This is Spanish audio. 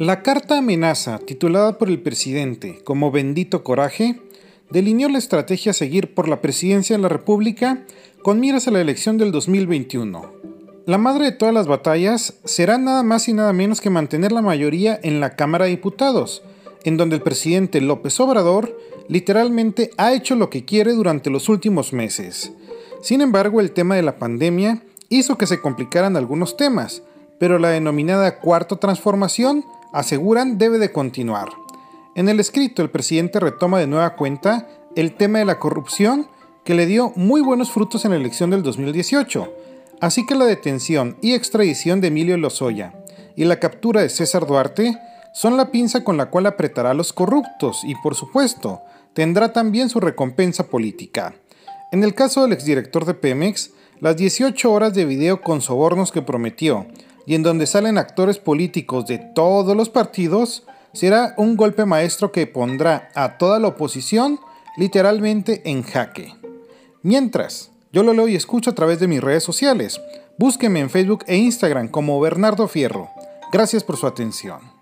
La carta amenaza, titulada por el presidente como Bendito Coraje, delineó la estrategia a seguir por la presidencia de la República con miras a la elección del 2021. La madre de todas las batallas será nada más y nada menos que mantener la mayoría en la Cámara de Diputados, en donde el presidente López Obrador literalmente ha hecho lo que quiere durante los últimos meses. Sin embargo, el tema de la pandemia hizo que se complicaran algunos temas, pero la denominada cuarta transformación, aseguran, debe de continuar. En el escrito, el presidente retoma de nueva cuenta el tema de la corrupción que le dio muy buenos frutos en la elección del 2018, así que la detención y extradición de Emilio Lozoya y la captura de César Duarte son la pinza con la cual apretará a los corruptos y, por supuesto, tendrá también su recompensa política. En el caso del exdirector de Pemex, las 18 horas de video con sobornos que prometió y en donde salen actores políticos de todos los partidos, será un golpe maestro que pondrá a toda la oposición literalmente en jaque. Mientras, yo lo leo y escucho a través de mis redes sociales. Búsqueme en Facebook e Instagram como Bernardo Fierro. Gracias por su atención.